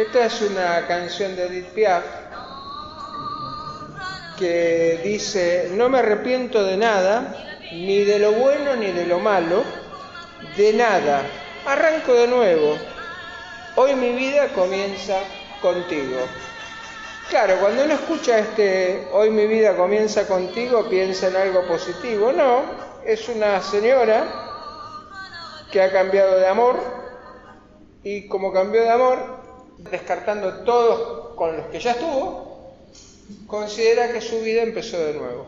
Esta es una canción de Edith Piaf que dice, no me arrepiento de nada, ni de lo bueno ni de lo malo, de nada. Arranco de nuevo. Hoy mi vida comienza contigo. Claro, cuando uno escucha este, hoy mi vida comienza contigo, piensa en algo positivo. No, es una señora que ha cambiado de amor y como cambió de amor, descartando todos con los que ya estuvo, considera que su vida empezó de nuevo.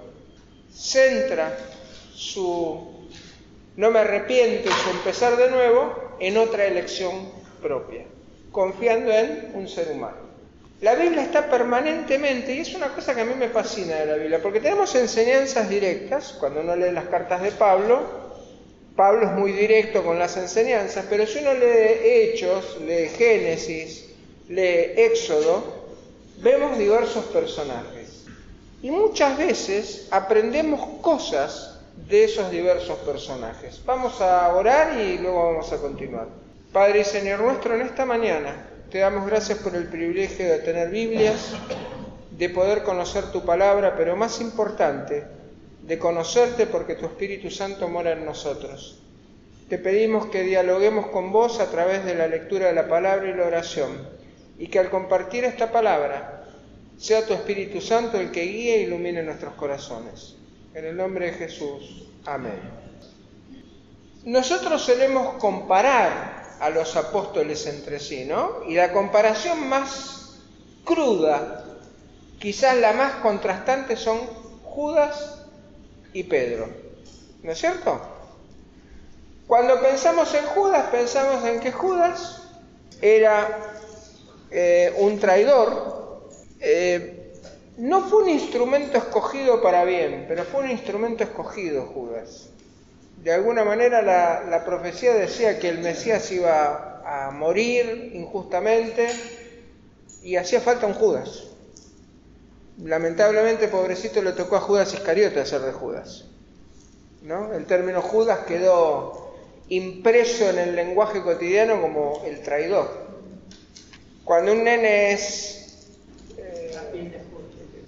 Centra su no me arrepiento y su empezar de nuevo en otra elección propia, confiando en un ser humano. La Biblia está permanentemente, y es una cosa que a mí me fascina de la Biblia, porque tenemos enseñanzas directas, cuando uno lee las cartas de Pablo, Pablo es muy directo con las enseñanzas, pero si uno lee Hechos, lee Génesis, lee Éxodo, vemos diversos personajes. Y muchas veces aprendemos cosas de esos diversos personajes. Vamos a orar y luego vamos a continuar. Padre y Señor nuestro, en esta mañana te damos gracias por el privilegio de tener Biblias, de poder conocer tu palabra, pero más importante, de conocerte porque tu Espíritu Santo mora en nosotros. Te pedimos que dialoguemos con vos a través de la lectura de la palabra y la oración, y que al compartir esta palabra sea tu Espíritu Santo el que guíe e ilumine nuestros corazones. En el nombre de Jesús. Amén. Nosotros solemos comparar a los apóstoles entre sí, ¿no? Y la comparación más cruda, quizás la más contrastante, son Judas y Pedro. ¿No es cierto? Cuando pensamos en Judas, pensamos en que Judas era eh, un traidor. Eh, no fue un instrumento escogido para bien, pero fue un instrumento escogido Judas. De alguna manera la, profecía decía que el Mesías iba a morir injustamente y hacía falta un Judas. Lamentablemente, pobrecito, le tocó a Judas Iscariote hacer de Judas. ¿no? El término Judas quedó impreso en el lenguaje cotidiano como el traidor. Cuando un nene es... Eh,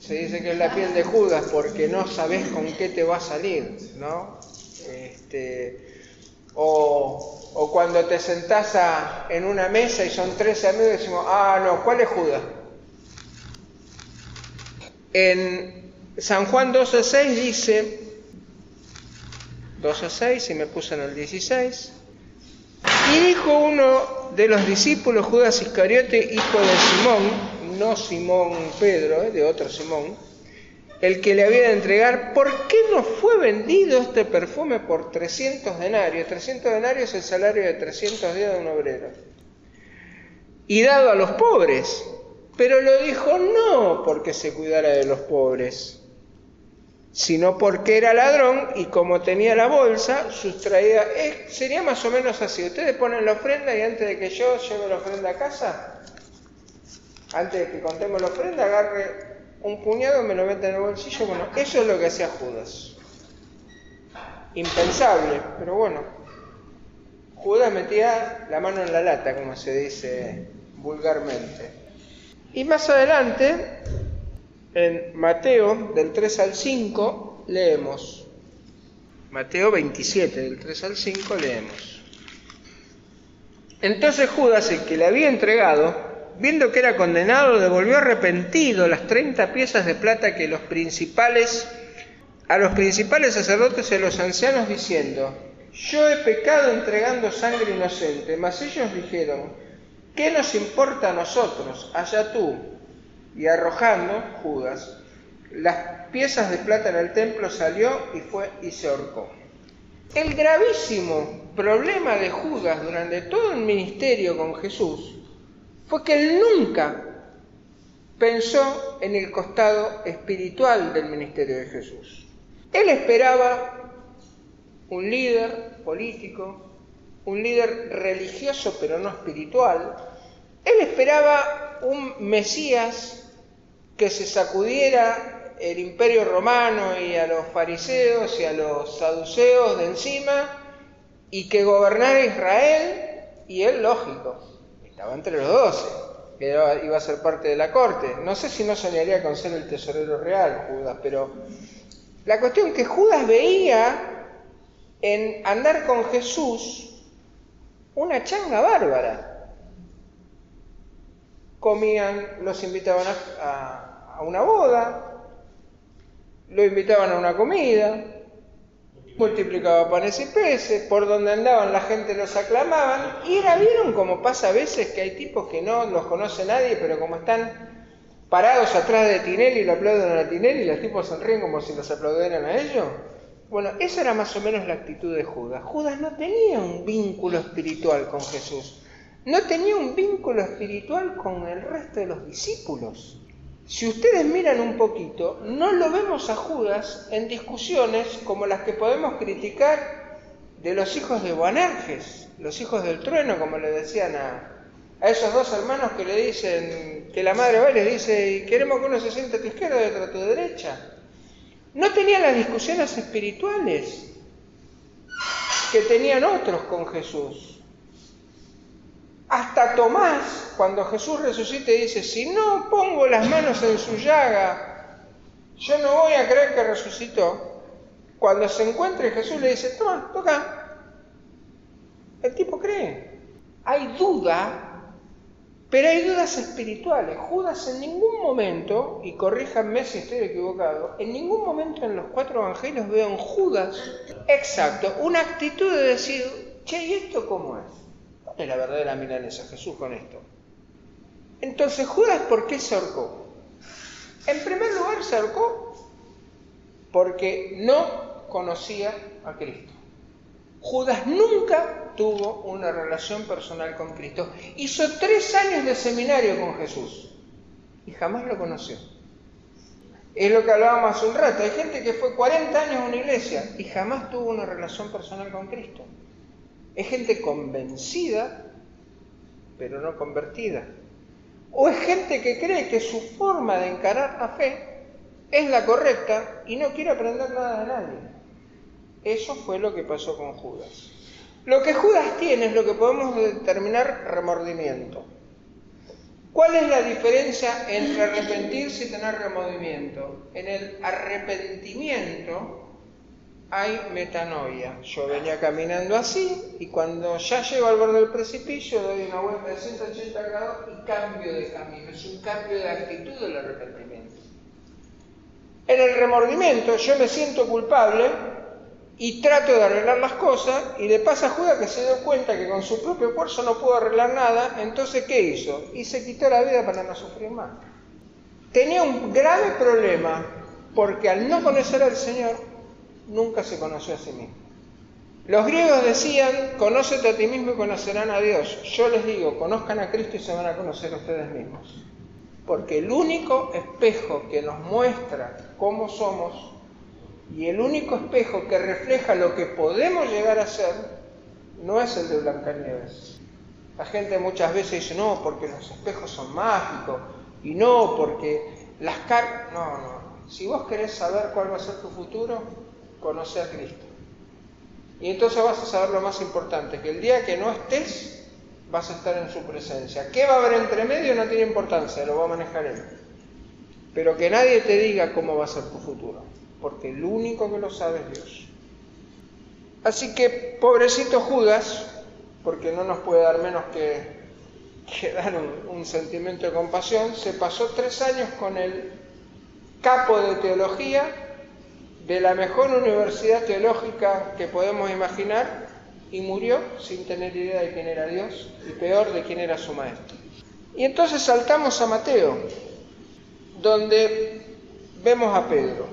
se dice que es la piel de Judas porque no sabes con qué te va a salir, ¿no? Este, o, o, cuando te sentás en una mesa y son tres amigos y decimos, ah, no, ¿cuál es Judas? En San Juan 12.6 dice, 12.6, y me puse en el 16, y dijo uno de los discípulos, Judas Iscariote, hijo de Simón, no Simón Pedro, eh, de otro Simón, el que le había de entregar, ¿por qué no fue vendido este perfume por 300 denarios? 300 denarios es el salario de 300 días de un obrero. Y dado a los pobres. Pero lo dijo no porque se cuidara de los pobres, sino porque era ladrón y como tenía la bolsa, sustraía... Eh, sería más o menos así. Ustedes ponen la ofrenda y antes de que yo lleve la ofrenda a casa, antes de que contemos la ofrenda, agarre un puñado me lo mete en el bolsillo. Bueno, eso es lo que hacía Judas. Impensable, pero bueno. Judas metía la mano en la lata, como se dice vulgarmente. Y más adelante, en Mateo del 3 al 5, leemos. Mateo 27, del 3 al 5, leemos. Entonces Judas, el que le había entregado, viendo que era condenado, devolvió arrepentido las 30 piezas de plata que los principales, a los principales sacerdotes y a los ancianos, diciendo, yo he pecado entregando sangre inocente. Mas ellos dijeron, ¿qué nos importa a nosotros? Allá tú. Y arrojando Judas las piezas de plata en el templo salió y fue y se ahorcó. El gravísimo problema de Judas durante todo el ministerio con Jesús fue que él nunca pensó en el costado espiritual del ministerio de Jesús. Él esperaba un líder político, un líder religioso pero no espiritual. Él esperaba un Mesías que se sacudiera el imperio romano y a los fariseos y a los saduceos de encima y que gobernara Israel y él, lógico, estaba entre los doce. que iba a ser parte de la corte. No sé si no soñaría con ser el tesorero real, Judas, pero la cuestión que Judas veía en andar con Jesús una changa bárbara. Comían, los invitaban a, a una boda, lo invitaban a una comida, multiplicaba panes y peces, por donde andaban la gente los aclamaban, y era, vieron como pasa a veces que hay tipos que no los conoce nadie, pero como están parados atrás de Tinelli lo aplauden a Tinelli y los tipos sonríen como si los aplaudieran a ellos. Bueno, esa era más o menos la actitud de Judas. Judas no tenía un vínculo espiritual con Jesús, no tenía un vínculo espiritual con el resto de los discípulos. Si ustedes miran un poquito, no lo vemos a Judas en discusiones como las que podemos criticar de los hijos de Boanerges, los hijos del trueno, como le decían a, esos dos hermanos que le dicen, que la madre va y les dice, queremos que uno se siente a tu izquierda y otro a tu derecha. No tenían las discusiones espirituales que tenían otros con Jesús. Hasta Tomás, cuando Jesús resucita, dice, si no pongo las manos en su llaga, yo no voy a creer que resucitó. Cuando se encuentre Jesús le dice, toma, toca. El tipo cree. Hay duda, pero hay dudas espirituales. Judas en ningún momento, y corríjanme si estoy equivocado, en ningún momento en los cuatro evangelios veo en Judas, exacto, una actitud de decir, che, ¿y esto cómo es? Es la verdadera milanesa, Jesús con esto. Entonces, Judas, ¿por qué se ahorcó? En primer lugar, se ahorcó porque no conocía a Cristo. Judas nunca tuvo una relación personal con Cristo. Hizo tres años de seminario con Jesús y jamás lo conoció. Es lo que hablábamos hace un rato. Hay gente que fue 40 años en una iglesia y jamás tuvo una relación personal con Cristo. Es gente convencida, pero no convertida. O es gente que cree que su forma de encarar la fe es la correcta y no quiere aprender nada de nadie. Eso fue lo que pasó con Judas. Lo que Judas tiene es lo que podemos determinar remordimiento. ¿Cuál es la diferencia entre arrepentirse y tener remordimiento? En el arrepentimiento hay metanoia. Yo venía caminando así y cuando ya llego al borde del precipicio doy una vuelta de 180 grados y cambio de camino. Es un cambio de actitud del arrepentimiento. En el remordimiento yo me siento culpable y trato de arreglar las cosas y le pasa a Judas que se dio cuenta que con su propio esfuerzo no pudo arreglar nada, entonces ¿qué hizo? Y se quitó la vida para no sufrir más. Tenía un grave problema porque al no conocer al Señor nunca se conoció a sí mismo. Los griegos decían, conócete a ti mismo y conocerán a Dios. Yo les digo, conozcan a Cristo y se van a conocer a ustedes mismos. Porque el único espejo que nos muestra cómo somos y el único espejo que refleja lo que podemos llegar a ser no es el de Blancanieves. La gente muchas veces dice, no, porque los espejos son mágicos y no, porque las cartas... No, no. Si vos querés saber cuál va a ser tu futuro, conoce a Cristo. Y entonces vas a saber lo más importante, que el día que no estés, vas a estar en su presencia. ¿Qué va a haber entre medio? No tiene importancia, lo va a manejar Él. Pero que nadie te diga cómo va a ser tu futuro, porque el único que lo sabe es Dios. Así que, pobrecito Judas, porque no nos puede dar menos que, dar un, un sentimiento de compasión, se pasó tres años con el capo de teología de la mejor universidad teológica que podemos imaginar y murió sin tener idea de quién era Dios y peor de quién era su maestro. Y entonces saltamos a Mateo, donde vemos a Pedro.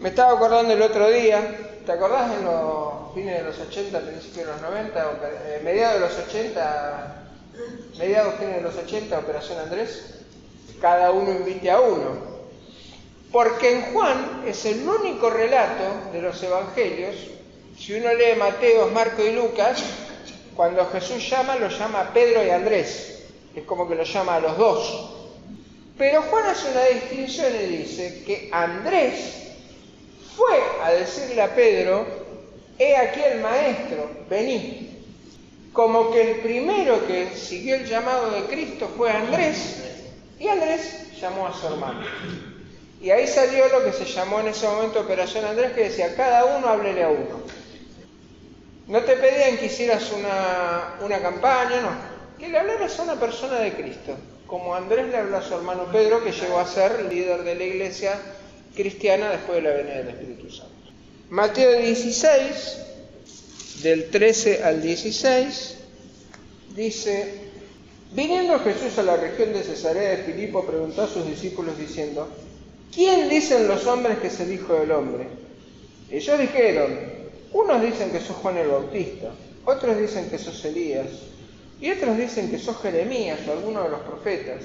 Me estaba acordando el otro día, ¿te acordás en los fines de los 80, principios de los 90, eh, mediados de los 80, mediados fines de los 80, Operación Andrés? Cada uno invite a uno. Porque en Juan es el único relato de los evangelios, si uno lee Mateo, Marco y Lucas, cuando Jesús llama, lo llama Pedro y Andrés, es como que lo llama a los dos. Pero Juan hace una distinción y dice que Andrés fue a decirle a Pedro, he aquí el maestro, vení. como que el primero que siguió el llamado de Cristo fue Andrés, y Andrés llamó a su hermano. Y ahí salió lo que se llamó en ese momento Operación Andrés, que decía, cada uno háblele a uno. No te pedían que hicieras una, una campaña, no. Que le hablaras a una persona de Cristo, como Andrés le habló a su hermano Pedro, que llegó a ser líder de la iglesia cristiana después de la venida del Espíritu Santo. Mateo 16, del 13 al 16, dice, viniendo Jesús a la región de Cesarea de Filipo, preguntó a sus discípulos diciendo, ¿quién dicen los hombres que es el Hijo del Hombre? Ellos dijeron, unos dicen que sos Juan el Bautista, otros dicen que sos Elías, y otros dicen que sos Jeremías o alguno de los profetas.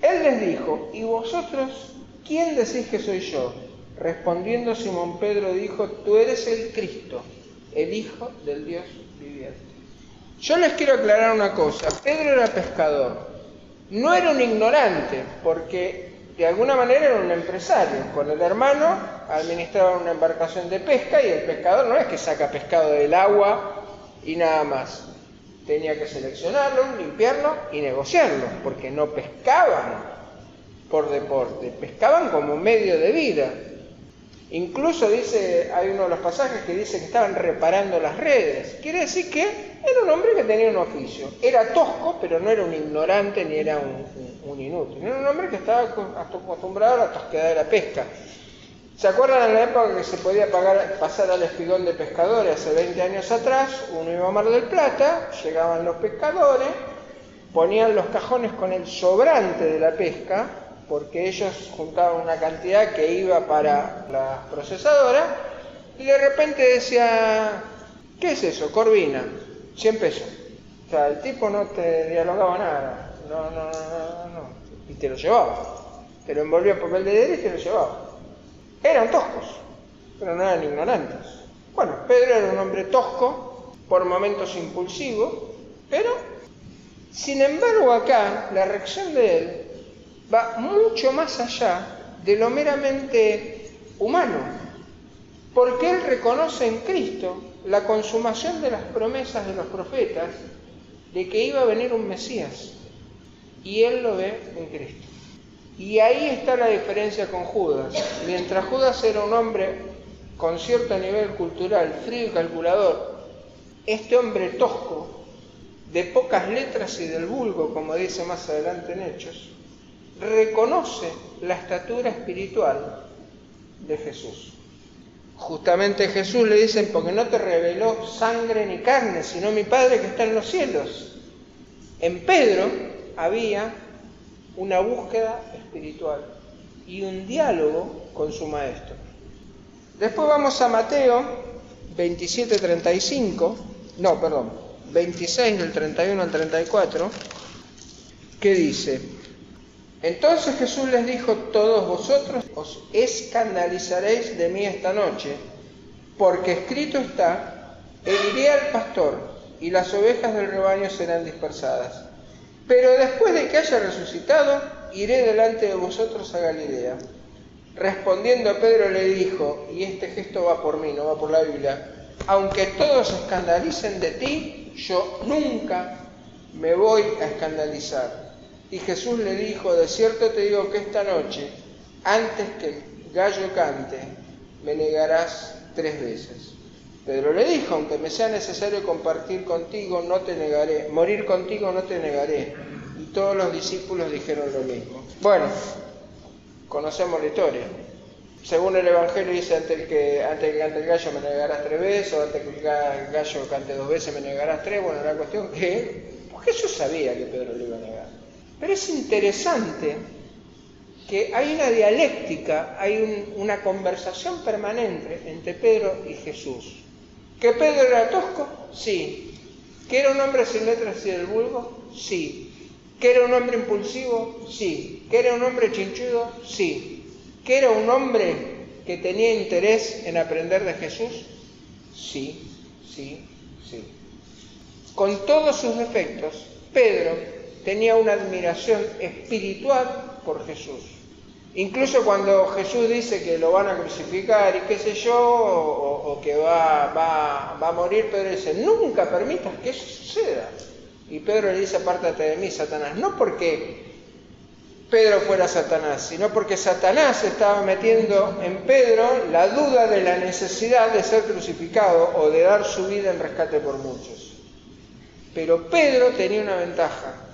Él les dijo, ¿y vosotros quién decís que soy yo? Respondiendo Simón Pedro dijo, tú eres el Cristo, el Hijo del Dios viviente. Yo les quiero aclarar una cosa, Pedro era pescador, no era un ignorante, porque de alguna manera era un empresario. Con el hermano administraba una embarcación de pesca y el pescador no es que saca pescado del agua y nada más. Tenía que seleccionarlo, limpiarlo y negociarlo, porque no pescaban por deporte, pescaban como medio de vida. Incluso dice, hay uno de los pasajes que dice que estaban reparando las redes. Quiere decir que era un hombre que tenía un oficio. Era tosco, pero no era un ignorante ni era un, inútil. Era un hombre que estaba acostumbrado a la tosquedad de la pesca. ¿Se acuerdan en la época que se podía pasar al espigón de pescadores hace 20 años atrás? Uno iba a Mar del Plata, llegaban los pescadores, ponían los cajones con el sobrante de la pesca, porque ellos juntaban una cantidad que iba para la procesadora y de repente decía, ¿qué es eso? Corvina, 100 pesos. O sea, el tipo no te dialogaba nada, no, no, no, no, y te lo llevaba. Te lo envolvía en papel de dedo y te lo llevaba. Eran toscos, pero no eran ignorantes. Bueno, Pedro era un hombre tosco, por momentos impulsivo, pero, sin embargo, acá la reacción de él va mucho más allá de lo meramente humano, porque él reconoce en Cristo la consumación de las promesas de los profetas de que iba a venir un Mesías, y él lo ve en Cristo. Y ahí está la diferencia con Judas. Mientras Judas era un hombre con cierto nivel cultural, frío y calculador, este hombre tosco, de pocas letras y del vulgo, como dice más adelante en Hechos, reconoce la estatura espiritual de Jesús. Justamente Jesús le dicen, porque no te reveló sangre ni carne, sino mi Padre que está en los cielos. En Pedro había una búsqueda espiritual y un diálogo con su maestro. Después vamos a Mateo 27:35, no, perdón, 26 del 31 al 34, que dice, entonces Jesús les dijo, todos vosotros os escandalizaréis de mí esta noche, porque escrito está, heriré al pastor y las ovejas del rebaño serán dispersadas. Pero después de que haya resucitado, iré delante de vosotros a Galilea. Respondiendo Pedro le dijo, y este gesto va por mí, no va por la Biblia, aunque todos escandalicen de ti, yo nunca me voy a escandalizar. Y Jesús le dijo, de cierto te digo que esta noche, antes que el gallo cante, me negarás tres veces. Pedro le dijo, aunque me sea necesario compartir contigo, no te negaré, morir contigo no te negaré. Y todos los discípulos dijeron lo mismo. Bueno, conocemos la historia. Según el Evangelio dice, antes que, antes que cante el gallo me negarás tres veces, o antes que el gallo cante dos veces me negarás tres. Bueno, la cuestión que Jesús sabía que Pedro le iba a negar. Pero es interesante que hay una dialéctica, hay una conversación permanente entre Pedro y Jesús. ¿Que Pedro era tosco? Sí. ¿Que era un hombre sin letras y del vulgo? Sí. ¿Que era un hombre impulsivo? Sí. ¿Que era un hombre chinchudo? Sí. ¿Que era un hombre que tenía interés en aprender de Jesús? Sí, sí, sí. Con todos sus defectos, Pedro tenía una admiración espiritual por Jesús. Incluso cuando Jesús dice que lo van a crucificar y qué sé yo, o, que va, va, a morir, Pedro dice, nunca permitas que eso suceda. Y Pedro le dice, apártate de mí, Satanás. No porque Pedro fuera Satanás, sino porque Satanás estaba metiendo en Pedro la duda de la necesidad de ser crucificado o de dar su vida en rescate por muchos. Pero Pedro tenía una ventaja.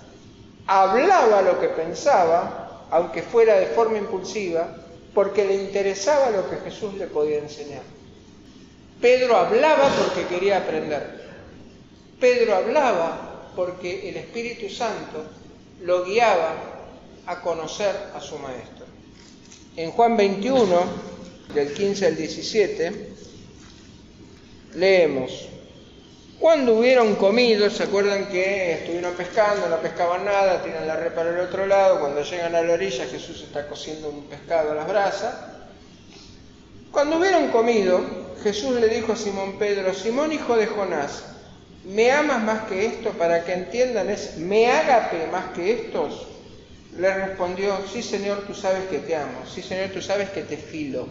Hablaba lo que pensaba aunque fuera de forma impulsiva, porque le interesaba lo que Jesús le podía enseñar. Pedro hablaba porque quería aprender. Pedro hablaba porque el Espíritu Santo lo guiaba a conocer a su Maestro. En Juan 21, del 15 al 17, leemos, cuando hubieron comido, se acuerdan que estuvieron pescando, no pescaban nada, tiran la red para el otro lado, cuando llegan a la orilla Jesús está cociendo un pescado a las brasas. Cuando hubieron comido, Jesús le dijo a Simón Pedro, Simón hijo de Jonás, ¿me amas más que esto? Para que entiendan es, ¿me ágape más que estos? Le respondió, sí Señor, tú sabes que te amo, sí Señor, tú sabes que te filo.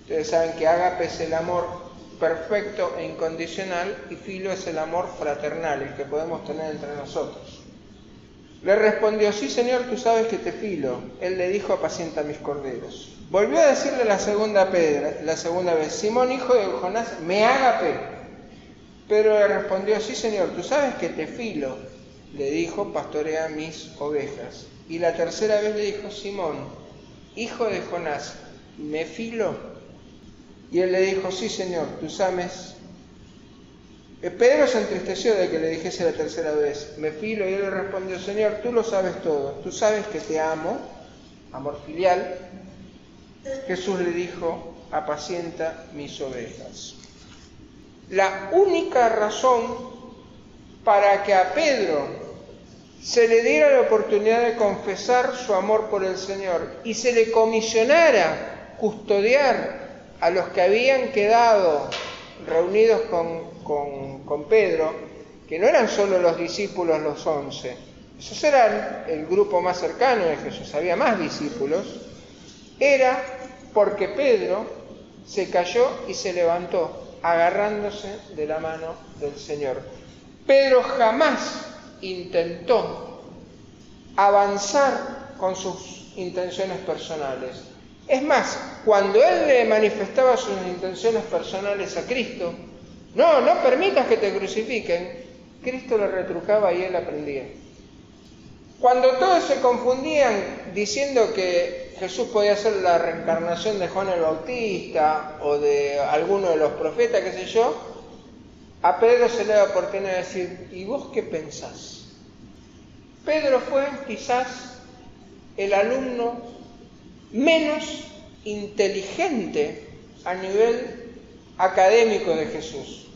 Ustedes saben que ágape es el amor perfecto e incondicional y filo es el amor fraternal, el que podemos tener entre nosotros. Le respondió, sí Señor, tú sabes que te filo. Él le dijo, apacienta mis corderos. Volvió a decirle la segunda, pedra, la segunda vez, Simón, hijo de Jonás, me ágape. Pero le respondió, sí Señor, tú sabes que te filo. Le dijo, pastorea mis ovejas. Y la tercera vez le dijo, Simón, hijo de Jonás, ¿me filo? Y él le dijo, sí Señor, tú sabes. Pedro se entristeció de que le dijese la tercera vez, me filo, y él le respondió, Señor, tú lo sabes todo, tú sabes que te amo, amor filial. Jesús le dijo, apacienta mis ovejas. La única razón para que a Pedro se le diera la oportunidad de confesar su amor por el Señor y se le comisionara custodiar a los que habían quedado reunidos con, Pedro, que no eran solo los discípulos los once, esos eran el grupo más cercano de Jesús, había más discípulos, era porque Pedro se cayó y se levantó, agarrándose de la mano del Señor. Pedro jamás intentó avanzar con sus intenciones personales. Es más, cuando él le manifestaba sus intenciones personales a Cristo, no, no permitas que te crucifiquen, Cristo le retrucaba y él aprendía. Cuando todos se confundían diciendo que Jesús podía ser la reencarnación de Juan el Bautista o de alguno de los profetas, qué sé yo, a Pedro se le da oportunidad de decir, ¿y vos qué pensás? Pedro fue quizás el alumno menos inteligente a nivel académico de Jesús.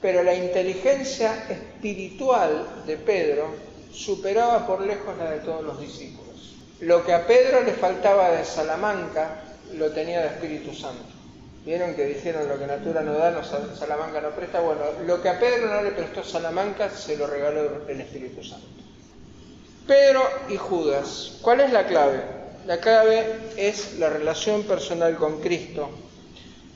Pero la inteligencia espiritual de Pedro superaba por lejos la de todos los discípulos. Lo que a Pedro le faltaba de Salamanca lo tenía de Espíritu Santo. ¿Vieron que dijeron lo que natura no da, Salamanca no presta? Bueno, lo que a Pedro no le prestó Salamanca se lo regaló el Espíritu Santo. Pedro y Judas, ¿cuál es la clave? La clave es la relación personal con Cristo,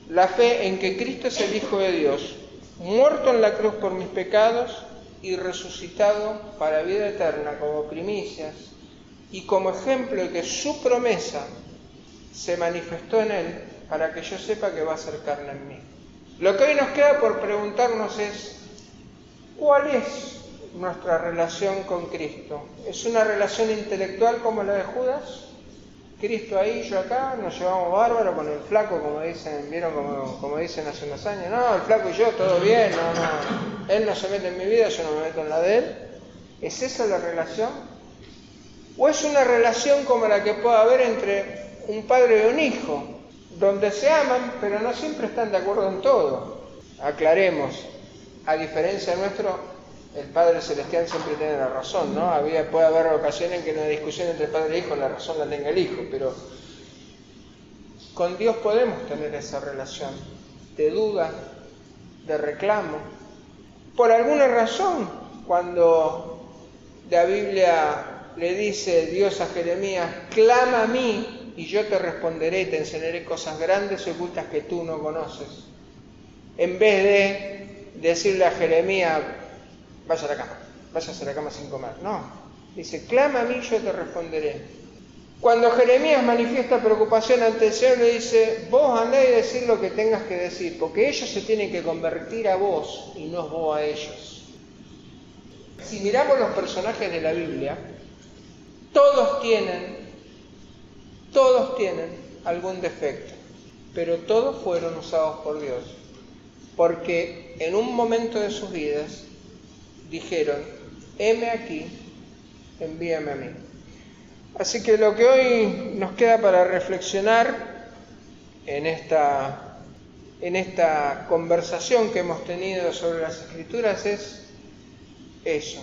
la fe en que Cristo es el Hijo de Dios, muerto en la cruz por mis pecados y resucitado para vida eterna como primicias y como ejemplo de que su promesa se manifestó en él para que yo sepa que va a ser carne en mí. Lo que hoy nos queda por preguntarnos es, ¿cuál es nuestra relación con Cristo? ¿Es una relación intelectual como la de Judas? Cristo ahí, yo acá, nos llevamos bárbaro con el flaco, como dicen, vieron como, dicen hace unos años, no, el flaco y yo, todo bien, no, no, él no se mete en mi vida, yo no me meto en la de él. ¿Es esa la relación? ¿O es una relación como la que puede haber entre un padre y un hijo, donde se aman, pero no siempre están de acuerdo en todo? Aclaremos, a diferencia nuestro, el Padre Celestial siempre tiene la razón, ¿no? Puede haber ocasiones en que en una discusión entre padre e hijo la razón la tenga el hijo, pero con Dios podemos tener esa relación de duda, de reclamo. Por alguna razón, cuando la Biblia le dice Dios a Jeremías, clama a mí y yo te responderé y te enseñaré cosas grandes y ocultas que tú no conoces. En vez de decirle a Jeremías, vaya a la cama, vaya a la cama sin comer. No, dice, clama a mí yo te responderé. Cuando Jeremías manifiesta preocupación ante el Señor, le dice, vos andá y decir lo que tengas que decir, porque ellos se tienen que convertir a vos y no vos a ellos. Si miramos los personajes de la Biblia, todos tienen, todos tienen algún defecto, pero todos fueron usados por Dios, porque en un momento de sus vidas dijeron, heme aquí, envíame a mí. Así que lo que hoy nos queda para reflexionar en esta, en esta conversación que hemos tenido sobre las escrituras es eso.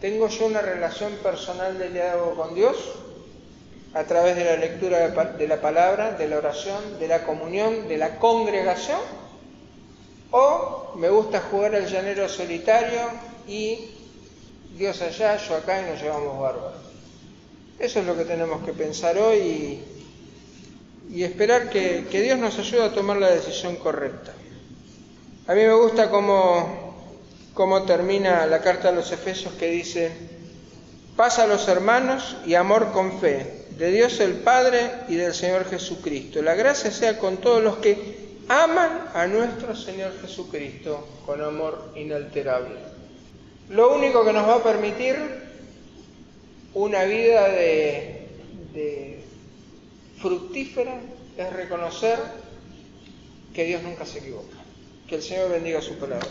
¿Tengo yo una relación personal de diálogo con Dios a través de la lectura de la palabra, de la oración, de la comunión, de la congregación? ¿O me gusta jugar al llanero solitario y Dios allá, yo acá y nos llevamos bárbaros? Eso es lo que tenemos que pensar hoy y, esperar que, Dios nos ayude a tomar la decisión correcta. A mí me gusta cómo, cómo termina la carta a los Efesios que dice, paz a los hermanos y amor con fe, de Dios el Padre y del Señor Jesucristo. La gracia sea con todos los que aman a nuestro Señor Jesucristo con amor inalterable. Lo único que nos va a permitir una vida de, fructífera es reconocer que Dios nunca se equivoca. Que el Señor bendiga su palabra.